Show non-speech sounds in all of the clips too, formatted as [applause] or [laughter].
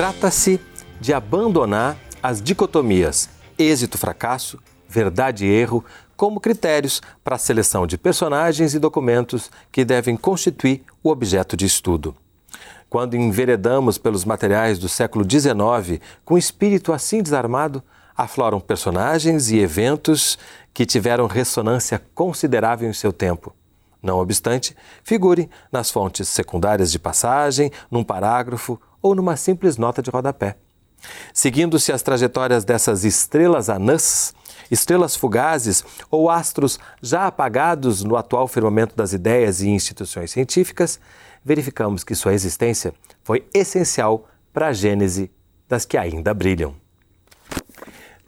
Trata-se de abandonar as dicotomias êxito-fracasso, verdade e erro como critérios para a seleção de personagens e documentos que devem constituir o objeto de estudo. Quando enveredamos pelos materiais do século XIX com espírito assim desarmado, afloram personagens e eventos que tiveram ressonância considerável em seu tempo. Não obstante, figure nas fontes secundárias de passagem, num parágrafo ou numa simples nota de rodapé. Seguindo-se as trajetórias dessas estrelas anãs, estrelas fugazes ou astros já apagados no atual firmamento das ideias e instituições científicas, verificamos que sua existência foi essencial para a gênese das que ainda brilham.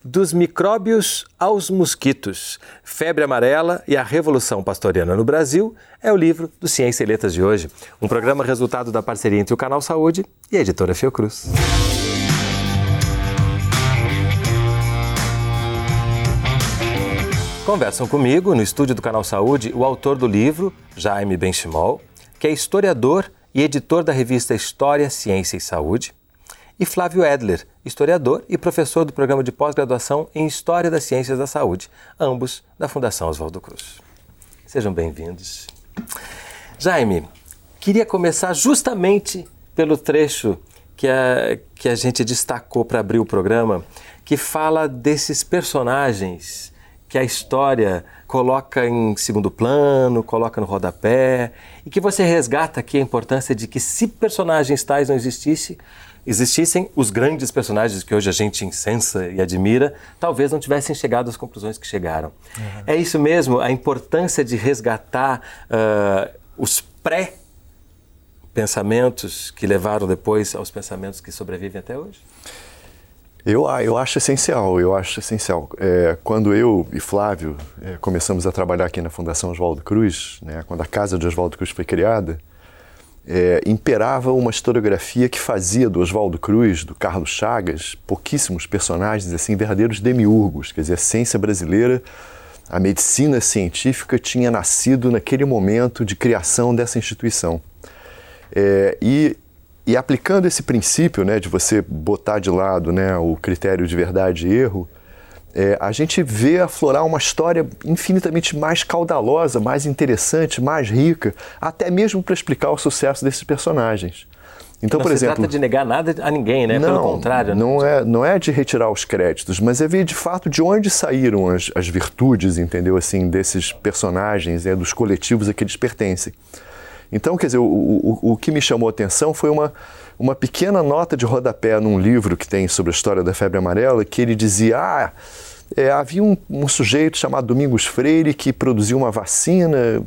Dos micróbios aos mosquitos, Febre Amarela e a Revolução Pastoriana no Brasil é o livro do Ciência e Letras de hoje, um programa resultado da parceria entre o Canal Saúde e a editora Fiocruz. Conversam comigo no estúdio do Canal Saúde o autor do livro, Jaime Benchimol, que é historiador e editor da revista História, Ciência e Saúde, e Flávio Edler, historiador e professor do programa de pós-graduação em História das Ciências da Saúde, ambos da Fundação Oswaldo Cruz. Sejam bem-vindos. Jaime, queria começar justamente pelo trecho que a, que a gente destacou para abrir o programa, que fala desses personagens que a história coloca em segundo plano, coloca no rodapé, e que você resgata aqui a importância de que se personagens tais não existissem, existissem, os grandes personagens que hoje a gente incensa e admira, talvez não tivessem chegado às conclusões que chegaram. Uhum. É isso mesmo, a importância de resgatar uh, os pré-pensamentos que levaram depois aos pensamentos que sobrevivem até hoje? Eu, ah, eu acho essencial, eu acho essencial. É, quando eu e Flávio é, começamos a trabalhar aqui na Fundação Oswaldo Cruz, né, quando a Casa de Oswaldo Cruz foi criada, é, imperava uma historiografia que fazia do Oswaldo Cruz, do Carlos Chagas, pouquíssimos personagens, assim, verdadeiros demiurgos. Quer dizer, a ciência brasileira, a medicina científica tinha nascido naquele momento de criação dessa instituição. É, e e aplicando esse princípio né, de você botar de lado né, o critério de verdade e erro, é, a gente vê aflorar uma história infinitamente mais caudalosa, mais interessante, mais rica, até mesmo para explicar o sucesso desses personagens. Então, não por se exemplo, trata de negar nada a ninguém, né? Não, Pelo contrário. Né? Não é, não é de retirar os créditos, mas é ver de fato de onde saíram as, as virtudes, entendeu? Assim, desses personagens, é, dos coletivos a que eles pertencem. Então, quer dizer, o, o, o que me chamou a atenção foi uma, uma pequena nota de rodapé num livro que tem sobre a história da febre amarela, que ele dizia: ah, é, havia um, um, sujeito chamado Domingos Freire que produziu uma vacina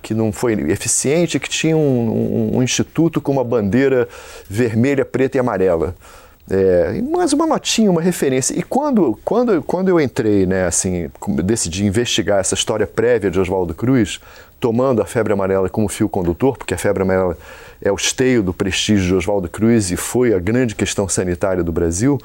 que não foi eficiente, que tinha um, um, um instituto com uma bandeira vermelha, preta e amarela. É, mais uma notinha, uma referência. E quando, quando, quando eu entrei, né, assim, decidi investigar essa história prévia de Oswaldo Cruz, tomando a febre amarela como fio condutor, porque a febre amarela é o esteio do prestígio de Oswaldo Cruz e foi a grande questão sanitária do Brasil,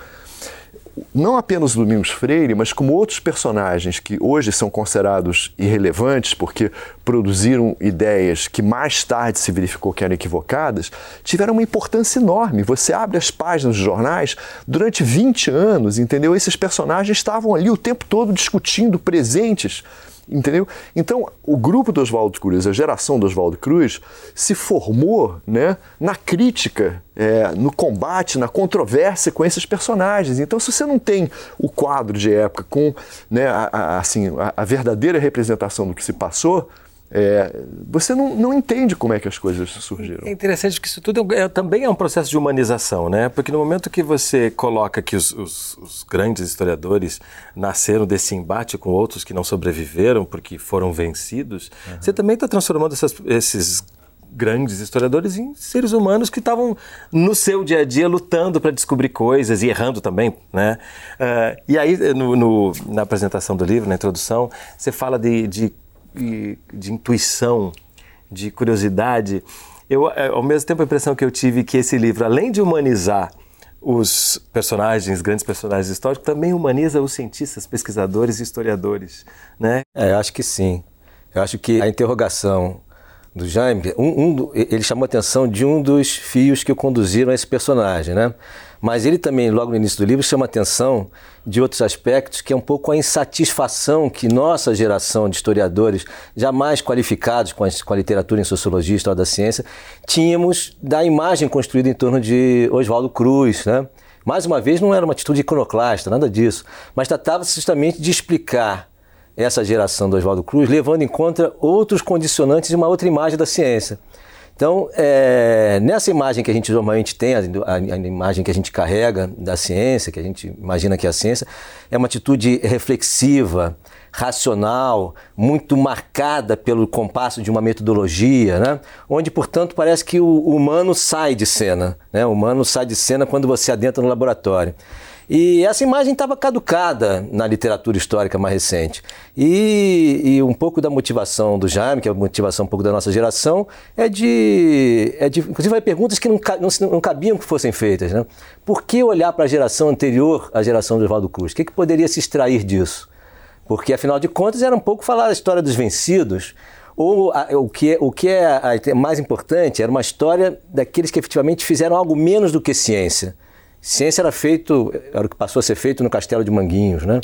não apenas Domingos Freire, mas como outros personagens que hoje são considerados irrelevantes porque produziram ideias que mais tarde se verificou que eram equivocadas, tiveram uma importância enorme. Você abre as páginas dos jornais, durante 20 anos, entendeu? Esses personagens estavam ali o tempo todo discutindo, presentes Entendeu? Então, o grupo do Oswaldo Cruz, a geração do Oswaldo Cruz, se formou né, na crítica, é, no combate, na controvérsia com esses personagens. Então, se você não tem o quadro de época com né, a, a assim, a, a verdadeira representação do que se passou, é, você não, não entende como é que as coisas surgiram. É interessante que isso tudo é, também é um processo de humanização, né? Porque no momento que você coloca que os, os, os, grandes historiadores nasceram desse embate com outros que não sobreviveram porque foram vencidos, uhum. você também está transformando essas, esses grandes historiadores em seres humanos que estavam no seu dia a dia lutando para descobrir coisas e errando também, né? Uh, e aí, no, no, na apresentação do livro, na introdução, você fala de, de de intuição, de curiosidade, eu, é, ao mesmo tempo, a impressão que eu tive que esse livro, além de humanizar os personagens, grandes personagens históricos, também humaniza os cientistas, pesquisadores e historiadores, né? É, eu acho que sim. Eu acho que a interrogação do Jaime, um, um, ele chamou a atenção de um dos fios que o conduziram a esse personagem, né? Mas ele também, logo no início do livro, chama atenção de outros aspectos, que é um pouco a insatisfação que nossa geração de historiadores, jamais qualificados com a, com a literatura em sociologia e história da ciência, tínhamos da imagem construída em torno de Oswaldo Cruz, né? Mais uma vez, não era uma atitude iconoclasta, nada disso, mas tratava justamente de explicar essa geração do Oswaldo Cruz, levando em conta outros condicionantes de uma outra imagem da ciência. Então, é, nessa imagem que a gente normalmente tem, a, a, a, imagem que a gente carrega da ciência, que a gente imagina que é a ciência, é uma atitude reflexiva, racional, muito marcada pelo compasso de uma metodologia, né? onde, portanto, parece que o humano sai de cena. Né? O humano sai de cena quando você adentra no laboratório. E essa imagem estava caducada na literatura histórica mais recente. E, e, um pouco da motivação do Jaime, que é a motivação um pouco da nossa geração, é de. É de inclusive, vai perguntas que não, não, não, cabiam que fossem feitas. Né? Por que olhar para a geração anterior à geração do Oswaldo Cruz? O que, que poderia se extrair disso? Porque, afinal de contas, era um pouco falar a história dos vencidos, ou a, o que, é, o que é a, mais importante era uma história daqueles que efetivamente fizeram algo menos do que ciência. Ciência era feito, era o que passou a ser feito no Castelo de Manguinhos, né?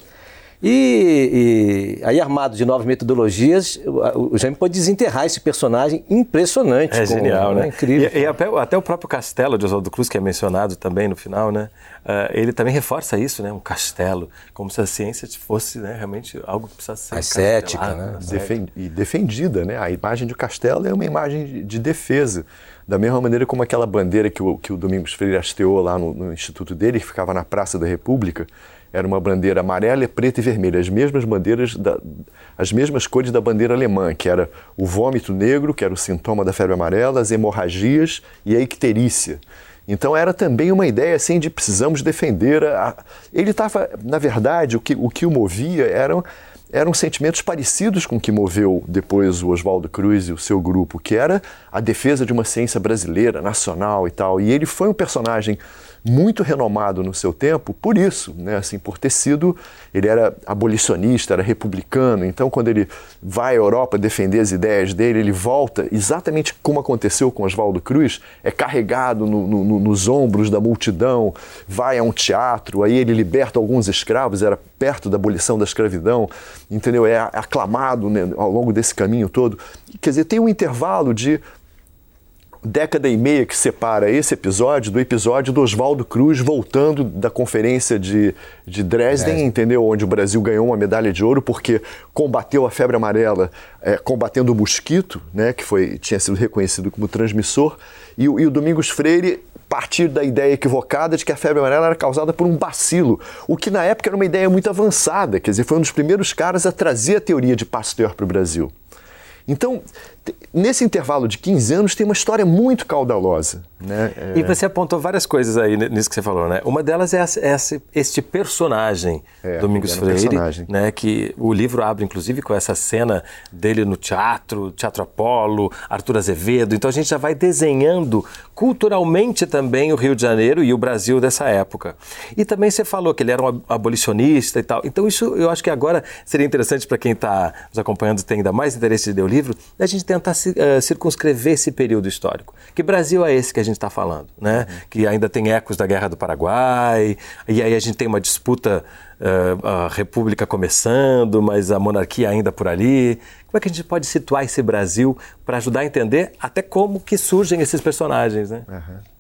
E, e, aí, armado de novas metodologias, o, o Jaime pode desenterrar esse personagem impressionante. É com, genial, né? né? Incrível. E, e, até o próprio castelo de Oswaldo Cruz, que é mencionado também no final, né? Uh, ele também reforça isso, né? Um castelo, como se a ciência fosse né, realmente algo que precisa ser ascética, né? Defend, e defendida, né? A imagem de castelo é uma imagem de, de, defesa. Da mesma maneira como aquela bandeira que o, que o Domingos Freire hasteou lá no, no instituto dele, que ficava na Praça da República, era uma bandeira amarela, preta e vermelha, as mesmas bandeiras, da, as mesmas cores da bandeira alemã, que era o vômito negro, que era o sintoma da febre amarela, as hemorragias e a icterícia. Então era também uma ideia assim de precisamos defender a... Ele estava, na verdade, o que o, que o movia eram, eram sentimentos parecidos com o que moveu depois o Oswaldo Cruz e o seu grupo, que era a defesa de uma ciência brasileira, nacional e tal. E ele foi um personagem muito renomado no seu tempo por isso, né? assim, por ter sido, ele era abolicionista, era republicano, então quando ele vai à Europa defender as ideias dele, ele volta, exatamente como aconteceu com Oswaldo Cruz, é carregado no, no, nos ombros da multidão, vai a um teatro, aí ele liberta alguns escravos, era perto da abolição da escravidão, entendeu? É aclamado né, ao longo desse caminho todo. Quer dizer, tem um intervalo de década e meia que separa esse episódio do episódio do Oswaldo Cruz voltando da conferência de, de Dresden, entendeu? Onde o Brasil ganhou uma medalha de ouro porque combateu a febre amarela é, combatendo o mosquito, né, que foi, tinha sido reconhecido como transmissor, e, e o Domingos Freire partir da ideia equivocada de que a febre amarela era causada por um bacilo, o que na época era uma ideia muito avançada, quer dizer, foi um dos primeiros caras a trazer a teoria de Pasteur para o Brasil. Então, nesse intervalo de 15 anos, tem uma história muito caudalosa. Né? É... E você apontou várias coisas aí nisso que você falou, né? Uma delas é essa, este personagem, é, Domingos Freire, personagem. né? Que o livro abre, inclusive, com essa cena dele no teatro, Teatro Apolo, Arthur Azevedo. Então a gente já vai desenhando culturalmente também o Rio de Janeiro e o Brasil dessa época. E também você falou que ele era um abolicionista e tal. Então isso eu acho que agora seria interessante para quem está nos acompanhando tem ainda mais interesse de ler o livro, a gente tentar uh, circunscrever esse período histórico. Que Brasil é esse que a gente está falando, né? Uhum. Que ainda tem ecos da Guerra do Paraguai, e aí a gente tem uma disputa, uh, a República começando, mas a monarquia ainda por ali. Como é que a gente pode situar esse Brasil para ajudar a entender até como que surgem esses personagens, né? Uhum.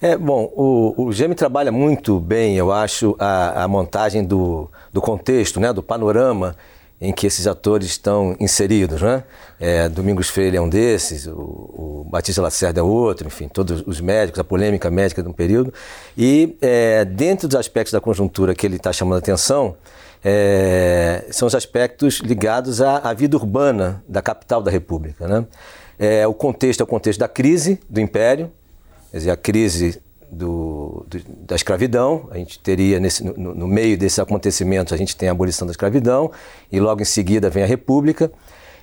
É, bom, o, o Geme trabalha muito bem, eu acho, a, a montagem do, do contexto, né, do panorama em que esses atores estão inseridos, né? É, Domingos Freire é um desses, o, o Batista Lacerda é outro, enfim, todos os médicos, a polêmica médica de um período. E é, dentro dos aspectos da conjuntura que ele está chamando a atenção, é, são os aspectos ligados à, à, vida urbana da capital da República, né? É, o contexto é o contexto da crise do Império, quer dizer, a crise do, do, da escravidão. A gente teria, nesse, no, no, meio desses acontecimentos, a gente tem a abolição da escravidão e logo em seguida vem a República.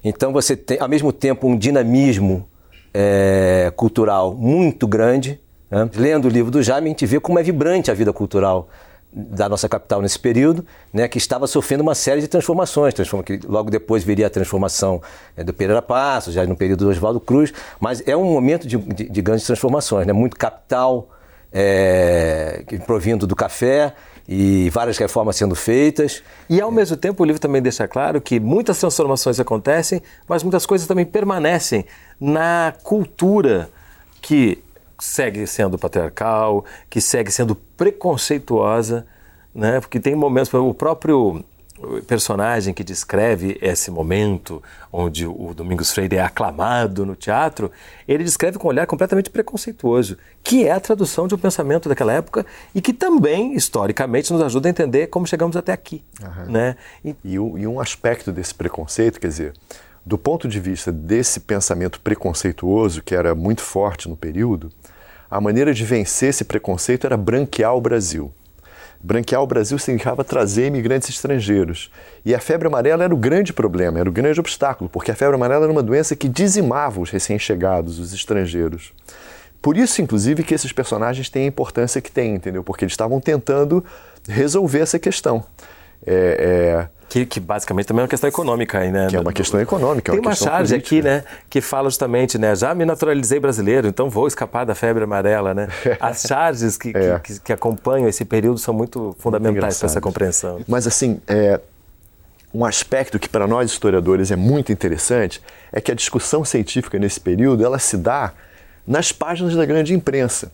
Então você tem, ao mesmo tempo, um dinamismo é, cultural muito grande. Né? Lendo o livro do Jaime, a gente vê como é vibrante a vida cultural da nossa capital nesse período, né, que estava sofrendo uma série de transformações, transforma, que logo depois viria a transformação é, do Pereira Passos, já no período do Oswaldo Cruz, mas é um momento de, de, de grandes transformações, né, muito capital, é, provindo do café e várias reformas sendo feitas. E ao mesmo tempo o livro também deixa claro que muitas transformações acontecem, mas muitas coisas também permanecem na cultura que segue sendo patriarcal, que segue sendo preconceituosa, né? Porque tem momentos, o próprio personagem que descreve esse momento onde o Domingos Freire é aclamado no teatro, ele descreve com um olhar completamente preconceituoso, que é a tradução de um pensamento daquela época e que também, historicamente, nos ajuda a entender como chegamos até aqui. Uhum. Né? E... E, e um aspecto desse preconceito, quer dizer, do ponto de vista desse pensamento preconceituoso, que era muito forte no período, a maneira de vencer esse preconceito era branquear o Brasil. Branquear o Brasil significava trazer imigrantes estrangeiros. E a febre amarela era o grande problema, era o grande obstáculo, porque a febre amarela era uma doença que dizimava os recém-chegados, os estrangeiros. Por isso, inclusive, que esses personagens têm a importância que têm, entendeu? Porque eles estavam tentando resolver essa questão. É, é, que, que, basicamente também é uma questão econômica aí, né? Que é uma questão econômica. É Tem uma, uma charge política. aqui, né? Que fala justamente, né? Já me naturalizei brasileiro, então vou escapar da febre amarela, né? [laughs] As charges que, é. que, que, acompanham esse período são muito fundamentais para essa compreensão. Mas assim, é, um aspecto que para nós historiadores é muito interessante é que a discussão científica nesse período ela se dá nas páginas da grande imprensa.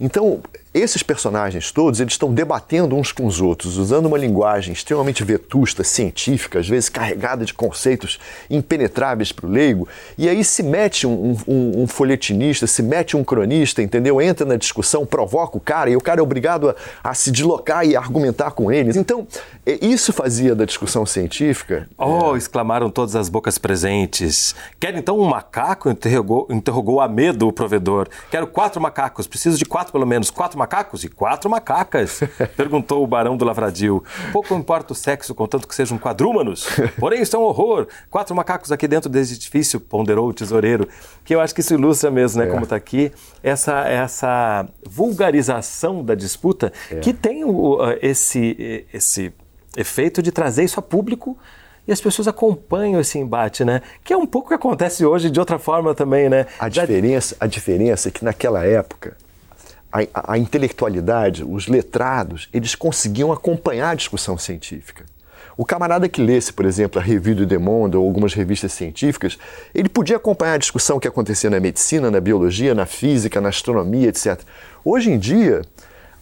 Então, esses personagens todos, eles estão debatendo uns com os outros, usando uma linguagem extremamente vetusta, científica, às vezes carregada de conceitos impenetráveis para o leigo, e aí se mete um, um, um, folhetinista, se mete um cronista, entendeu? Entra na discussão, provoca o cara, e o cara é obrigado a, a se deslocar e argumentar com eles. Então, é, isso fazia da discussão científica... Oh, é... exclamaram todas as bocas presentes. Quer então um macaco? Interrogou, interrogou a medo o provedor. Quero quatro macacos, preciso de quatro pelo menos, quatro macacos e quatro macacas? [laughs] Perguntou o barão do Lavradio. Pouco importa o sexo, contanto que sejam quadrúmanos. Porém, isso é um horror. Quatro macacos aqui dentro desse edifício, ponderou o tesoureiro. Que eu acho que isso ilustra mesmo, né, é. como está aqui, essa, essa vulgarização da disputa é. que tem o, esse, esse efeito de trazer isso a público e as pessoas acompanham esse embate, né? Que é um pouco o que acontece hoje de outra forma também, né? A diferença, a diferença é que naquela época a, a, intelectualidade, os letrados, eles conseguiam acompanhar a discussão científica. O camarada que lesse, por exemplo, a Revue du Monde ou algumas revistas científicas, ele podia acompanhar a discussão que acontecia na medicina, na biologia, na física, na astronomia, etc. Hoje em dia,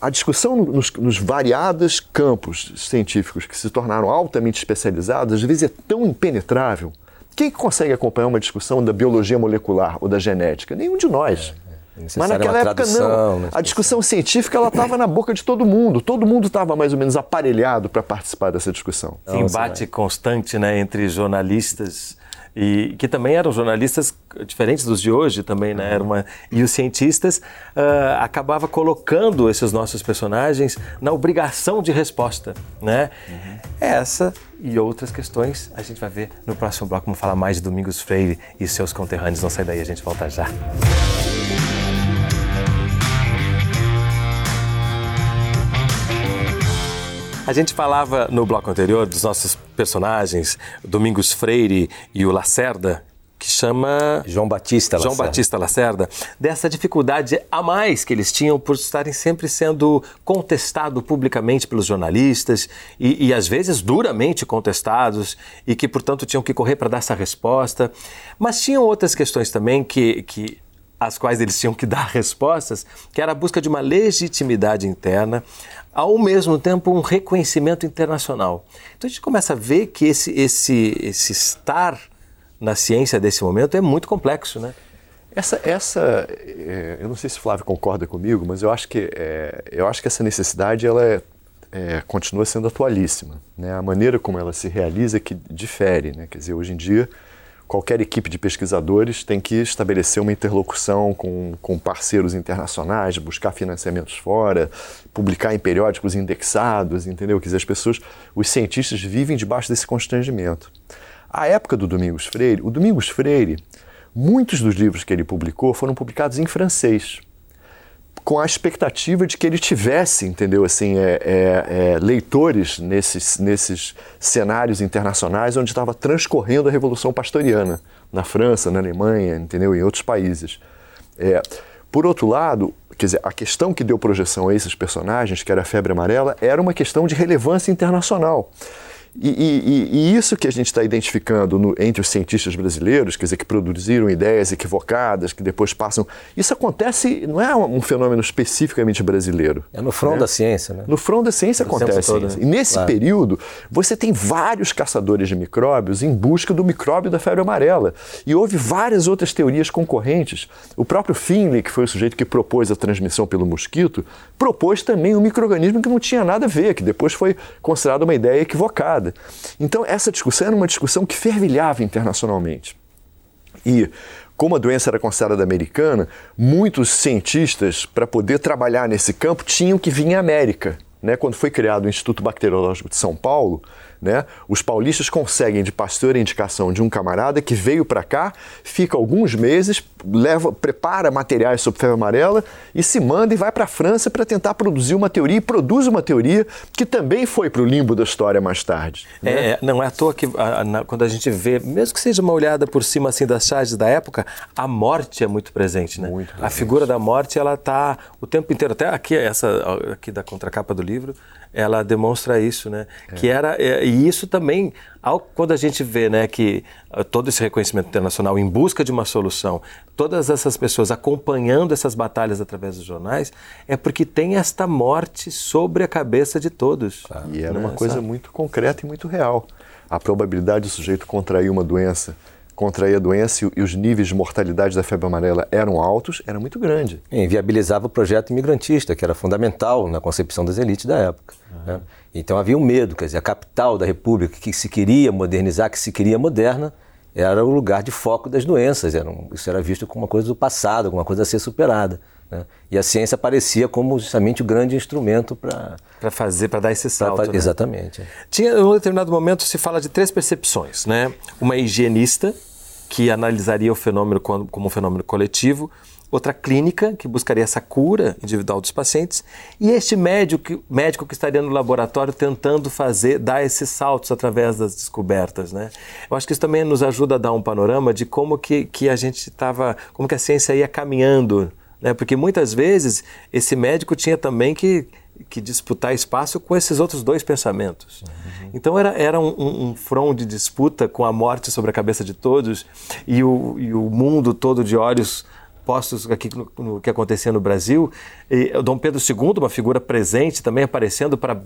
a discussão nos, nos variados campos científicos que se tornaram altamente especializados, às vezes é tão impenetrável. Quem consegue acompanhar uma discussão da biologia molecular ou da genética? Nenhum de nós. Mas naquela época não. Né? A discussão científica ela estava na boca de todo mundo. Todo mundo estava mais ou menos aparelhado para participar dessa discussão. Esse embate constante né, entre jornalistas e que também eram jornalistas diferentes dos de hoje também, né? Era uma, e os cientistas uh, acabava colocando esses nossos personagens na obrigação de resposta, né? Uhum. Essa e outras questões a gente vai ver no próximo bloco. Vamos falar mais de Domingos Freire e seus conterrâneos. Não sai daí, a gente volta já. A gente falava no bloco anterior dos nossos personagens, Domingos Freire e o Lacerda, que chama João Batista Lacerda. João Batista Lacerda, dessa dificuldade a mais que eles tinham por estarem sempre sendo contestados publicamente pelos jornalistas e, e às vezes duramente contestados e que, portanto, tinham que correr para dar essa resposta. Mas tinham outras questões também que, que às quais eles tinham que dar respostas, que era a busca de uma legitimidade interna, ao mesmo tempo um reconhecimento internacional. Então a gente começa a ver que esse, esse, esse estar na ciência desse momento é muito complexo, né? Essa, essa é, eu não sei se o Flávio concorda comigo, mas eu acho que, é, eu acho que essa necessidade ela é, é, continua sendo atualíssima. Né? A maneira como ela se realiza é que difere. Né? Quer dizer, hoje em dia qualquer equipe de pesquisadores tem que estabelecer uma interlocução com, com parceiros internacionais, buscar financiamentos fora, publicar em periódicos indexados, entendeu? Quer dizer, as pessoas, os cientistas vivem debaixo desse constrangimento. A época do Domingos Freire, o Domingos Freire, muitos dos livros que ele publicou foram publicados em francês com a expectativa de que ele tivesse, entendeu, assim, é, é, é, leitores nesses, nesses cenários internacionais onde estava transcorrendo a Revolução Pastoriana, na França, na Alemanha, entendeu, em outros países. É, Por outro lado, quer dizer, a questão que deu projeção a esses personagens, que era a febre amarela, era uma questão de relevância internacional. E, e, e, isso que a gente está identificando no, entre os cientistas brasileiros, quer dizer, que produziram ideias equivocadas, que depois passam. Isso acontece, não é um fenômeno especificamente brasileiro. É no front né? da ciência, né? No front da ciência no acontece todo. Né? E nesse claro. período, você tem vários caçadores de micróbios em busca do micróbio da febre amarela. E houve várias outras teorias concorrentes. O próprio Finley, que foi o sujeito que propôs a transmissão pelo mosquito, propôs também um microorganismo que não tinha nada a ver, que depois foi considerado uma ideia equivocada. Então, essa discussão era uma discussão que fervilhava internacionalmente. E, como a doença era considerada americana, muitos cientistas, para poder trabalhar nesse campo, tinham que vir à América. Né? Quando foi criado o Instituto Bacteriológico de São Paulo, né? Os paulistas conseguem de pastor a indicação de um camarada que veio para cá, fica alguns meses, leva, prepara materiais sobre febre amarela e se manda e vai para a França para tentar produzir uma teoria e produz uma teoria que também foi para o limbo da história mais tarde. Né? É, não é à toa que a, a, quando a gente vê, mesmo que seja uma olhada por cima assim das charges da época, a morte é muito presente, né? Muito presente. A figura da morte ela está o tempo inteiro, até aqui essa aqui da contracapa do livro ela demonstra isso, né? É. Que era é, e isso também, ao, quando a gente vê, né, que uh, todo esse reconhecimento internacional em busca de uma solução, todas essas pessoas acompanhando essas batalhas através dos jornais, é porque tem esta morte sobre a cabeça de todos. E era né? uma coisa Sabe? muito concreta e muito real. A probabilidade do sujeito contrair uma doença contrair a doença e os níveis de mortalidade da febre amarela eram altos, era muito grande. E inviabilizava o projeto imigrantista, que era fundamental na concepção das elites da época. Uhum. Né? Então havia um medo, quer dizer, a capital da república que se queria modernizar, que se queria moderna, era o lugar de foco das doenças. Era um, isso era visto como uma coisa do passado, alguma coisa a ser superada. Né? E a ciência aparecia como justamente o grande instrumento para para fazer, para dar esse salto. Pra, né? Exatamente. Tinha, em um determinado momento, se fala de três percepções, né? Uma higienista, que analisaria o fenômeno como, um fenômeno coletivo, outra clínica, que buscaria essa cura individual dos pacientes, e este médico, médico que estaria no laboratório tentando fazer, dar esses saltos através das descobertas. Né? Eu acho que isso também nos ajuda a dar um panorama de como que, que a gente estava, como que a ciência ia caminhando, né? porque muitas vezes esse médico tinha também que que disputar espaço com esses outros dois pensamentos. Uhum. Então era, era um, um, um, front de disputa com a morte sobre a cabeça de todos e o, e o mundo todo de olhos postos aqui no, no que acontecia no Brasil. E Dom Pedro II, uma figura presente, também aparecendo para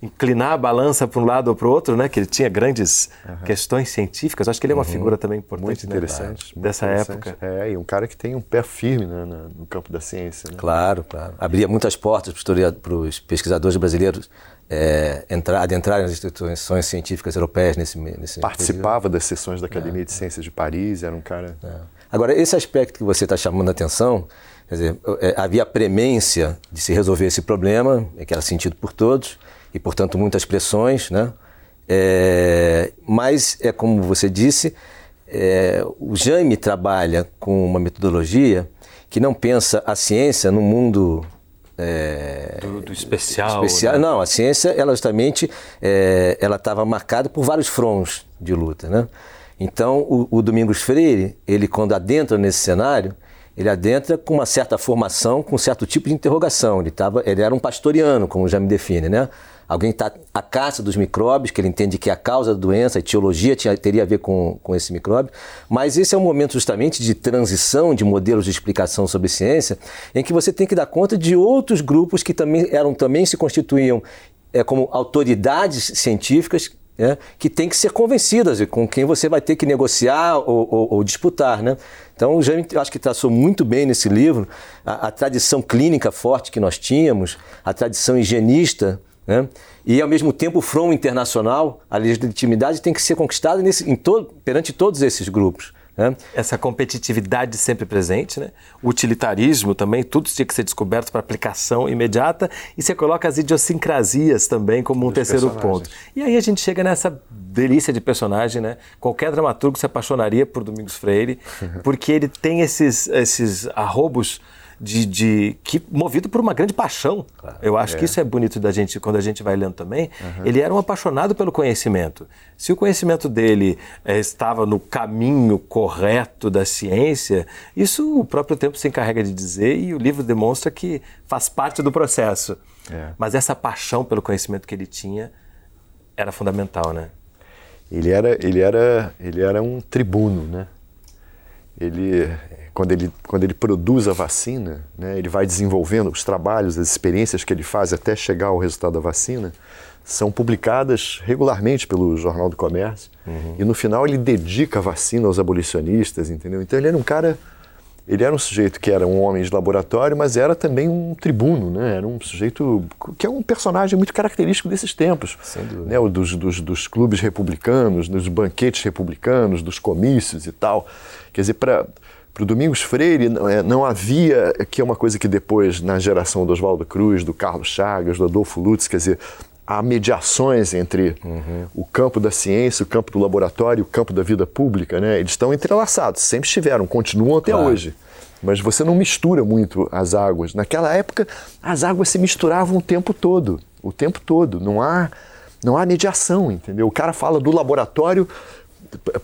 inclinar a balança para um lado ou para o outro, né? Que ele tinha grandes uhum. questões científicas. Acho que ele é uma uhum. figura também importante. Muito interessante. Né, dessa interessante. época. É, e um cara que tem um pé firme né, no campo da ciência. Né? Claro, claro. Abria muitas portas para os pesquisadores brasileiros é, entrar, adentrarem nas instituições científicas europeias nesse, nesse Participava período. das sessões da Academia é, de Ciências de Paris, era um cara... É. Agora, esse aspecto que você está chamando a atenção, quer dizer, é, havia a premência de se resolver esse problema, que era sentido por todos, e, portanto, muitas pressões, né? É, mas, é como você disse, é, o Jaime trabalha com uma metodologia que não pensa a ciência no mundo é, do, do, especial. especial. Né? Não, a ciência, ela justamente, é, ela estava marcada por vários fronts de luta, né? Então, o, o, Domingos Freire, ele quando adentra nesse cenário, ele adentra com uma certa formação, com um certo tipo de interrogação. Ele, tava, ele era um pastoriano, como já me define, né? Alguém está à caça dos micróbios, que ele entende que a causa da doença, a etiologia tinha, teria a ver com, com esse micróbio. Mas esse é um momento justamente de transição de modelos de explicação sobre ciência, em que você tem que dar conta de outros grupos que também eram também se constituíam é, como autoridades científicas é, que têm que ser convencidas e com quem você vai ter que negociar ou, ou, ou disputar. Né? Então, o Jaime, eu acho que traçou muito bem nesse livro a, a tradição clínica forte que nós tínhamos, a tradição higienista né? E, ao mesmo tempo, o front internacional, a legitimidade tem que ser conquistada nesse, em todo, perante todos esses grupos. Né? Essa competitividade sempre presente, né? o utilitarismo também, tudo tinha que ser descoberto para aplicação imediata, e você coloca as idiosincrasias também como um terceiro ponto. E aí a gente chega nessa delícia de personagem, né? Qualquer dramaturgo se apaixonaria por Domingos Freire, [laughs] porque ele tem esses, esses arrobos de, de que movido por uma grande paixão. Claro, Eu acho é. que isso é bonito da gente quando a gente vai lendo também. Uhum. Ele era um apaixonado pelo conhecimento. Se o conhecimento dele é, estava no caminho correto da ciência, isso o próprio tempo se encarrega de dizer e o livro demonstra que faz parte do processo. É. Mas essa paixão pelo conhecimento que ele tinha era fundamental, né? Ele era, ele era, ele era um tribuno, né? Ele, quando ele, quando ele produz a vacina, né, ele vai desenvolvendo os trabalhos, as experiências que ele faz até chegar ao resultado da vacina, são publicadas regularmente pelo Jornal do Comércio. Uhum. E no final ele dedica a vacina aos abolicionistas, entendeu? Então ele era um cara ele era um sujeito que era um homem de laboratório, mas era também um tribuno, né? Era um sujeito que é um personagem muito característico desses tempos, né? O dos, dos, dos, clubes republicanos, dos banquetes republicanos, dos comícios e tal. Quer dizer, para para o Domingos Freire não, é, não, havia, que é uma coisa que depois, na geração do Oswaldo Cruz, do Carlos Chagas, do Adolfo Lutz, quer dizer, há mediações entre uhum. o campo da ciência, o campo do laboratório, o campo da vida pública, né? Eles estão entrelaçados, sempre estiveram, continuam até claro. hoje. Mas você não mistura muito as águas. Naquela época, as águas se misturavam o tempo todo, o tempo todo. Não há, não há mediação, entendeu? O cara fala do laboratório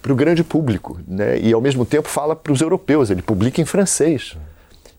para o grande público, né? E ao mesmo tempo fala para os europeus. Ele publica em francês,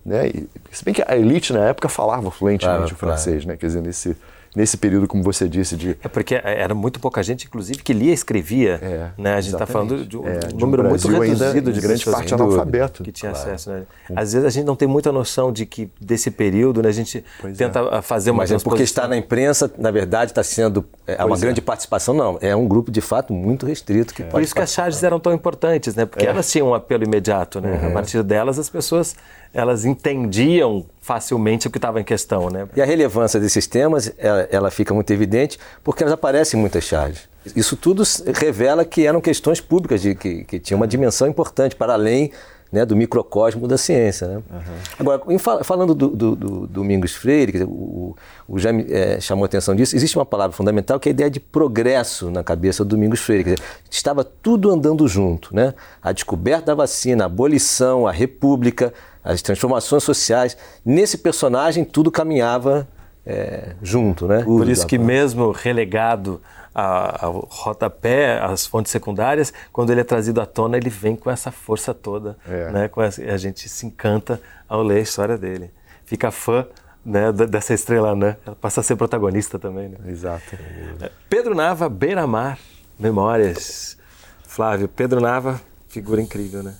né? E, se bem que a elite na época falava fluentemente claro, o francês, claro. né? Quer dizer, nesse nesse período, como você disse, de... É porque era muito pouca gente, inclusive, que lia e escrevia. É, né? A gente está falando de um, é, de um número muito reduzido de grande parte analfabeto. Que tinha claro. acesso. Né? Às vezes a gente não tem muita noção de que desse período, né? a gente pois tenta é. fazer uma Mas é porque está na imprensa, na verdade, está sendo é, uma é. grande participação. Não, é um grupo, de fato, muito restrito. Que é. Por isso que as charges eram tão importantes, né? porque elas tinham um apelo imediato. Né? Uhum. A partir delas, as pessoas elas entendiam facilmente o que estava em questão. Né? E a relevância desses temas, ela, ela, fica muito evidente porque elas aparecem em muitas charges. Isso tudo revela que eram questões públicas, de, que, que tinham uma dimensão importante para além né, do microcosmo da ciência. Né? Uhum. Agora, em, falando do, do, do, Domingos Freire, dizer, o, o Jaime é, chamou a atenção disso, existe uma palavra fundamental que é a ideia de progresso na cabeça do Domingos Freire. Dizer, estava tudo andando junto. Né? A descoberta da vacina, a abolição, a república, as transformações sociais. Nesse personagem, tudo caminhava é, junto, né? Por isso que mesmo relegado ao rodapé, às fontes secundárias, quando ele é trazido à tona, ele vem com essa força toda, é. né? Essa, a gente se encanta ao ler a história dele. Fica fã né, dessa estrela, né? Ela passa a ser protagonista também, né? Exato. Pedro Nava, Beira Mar, Memórias. Flávio, Pedro Nava, figura incrível, né?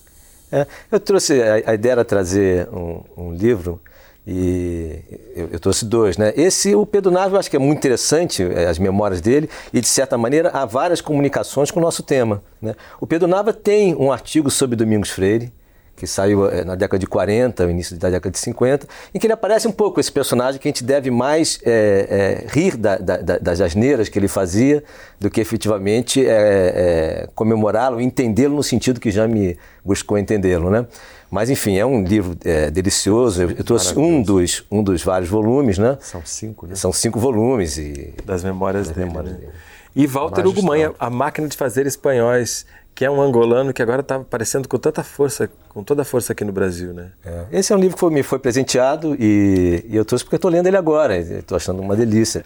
É, eu trouxe, a, a, ideia era trazer um, um livro e eu, eu, trouxe dois, né? Esse, o Pedro Nave, eu acho que é muito interessante, é, as memórias dele, e de certa maneira há várias comunicações com o nosso tema. Né? O Pedro Nava tem um artigo sobre Domingos Freire, que saiu é, na década de 40, início da década de 50, em que ele aparece um pouco esse personagem que a gente deve mais é, é, rir da, da, das asneiras que ele fazia do que efetivamente é, comemorá-lo, entendê-lo no sentido que já me buscou entendê-lo, né? Mas enfim, é um livro delicioso. Eu, eu trouxe um dos, um dos vários volumes, né? São cinco, né? São cinco volumes e das memórias das dele. Memórias né? dele. E Walter Hugo a máquina de fazer espanhóis que é um angolano que agora está aparecendo com tanta força, com toda a força aqui no Brasil, né? É. Esse é um livro que foi, me foi presenteado e, e eu trouxe porque estou lendo ele agora, estou achando uma delícia.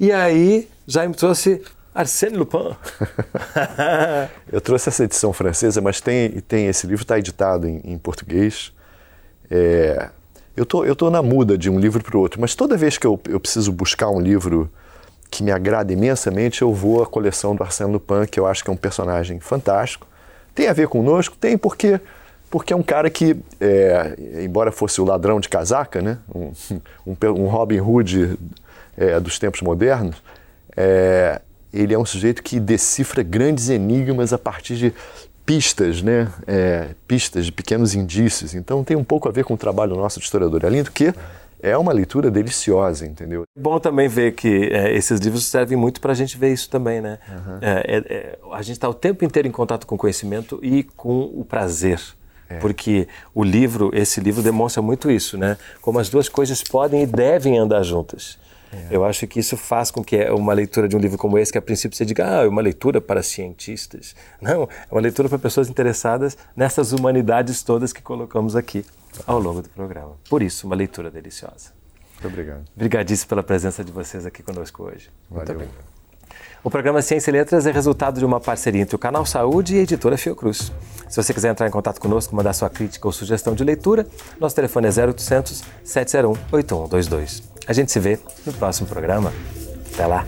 E aí, Jaime trouxe Arsène Lupin. [laughs] eu trouxe essa edição francesa, mas tem, tem esse livro está editado em, em português. É, eu tô, eu tô na muda de um livro para o outro, mas toda vez que eu, eu preciso buscar um livro que me agrada imensamente, eu vou à coleção do Arsène Lupin, que eu acho que é um personagem fantástico. Tem a ver conosco? Tem, porque, porque é um cara que, é, embora fosse o ladrão de casaca, né? um, [laughs] um, um Robin Hood é, dos tempos modernos, é, ele é um sujeito que decifra grandes enigmas a partir de pistas, né? É, pistas de pequenos indícios. Então tem um pouco a ver com o trabalho nosso de historiador. Além do que é uma leitura deliciosa, entendeu? Bom também ver que é, esses livros servem muito para a gente ver isso também, né? Uhum. É, é, a gente está o tempo inteiro em contato com o conhecimento e com o prazer. É. Porque o livro, esse livro demonstra muito isso, né? Como as duas coisas podem e devem andar juntas. É. Eu acho que isso faz com que uma leitura de um livro como esse, que a princípio você diga, ah, é uma leitura para cientistas. Não, é uma leitura para pessoas interessadas nessas humanidades todas que colocamos aqui. Ao longo do programa. Por isso, uma leitura deliciosa. Muito obrigado. Obrigadíssimo pela presença de vocês aqui conosco hoje. Valeu. Muito obrigado. O programa Ciência e Letras é resultado de uma parceria entre o Canal Saúde e a editora Fiocruz. Se você quiser entrar em contato conosco, mandar sua crítica ou sugestão de leitura, nosso telefone é 0800 701 8122. A gente se vê no próximo programa. Até lá!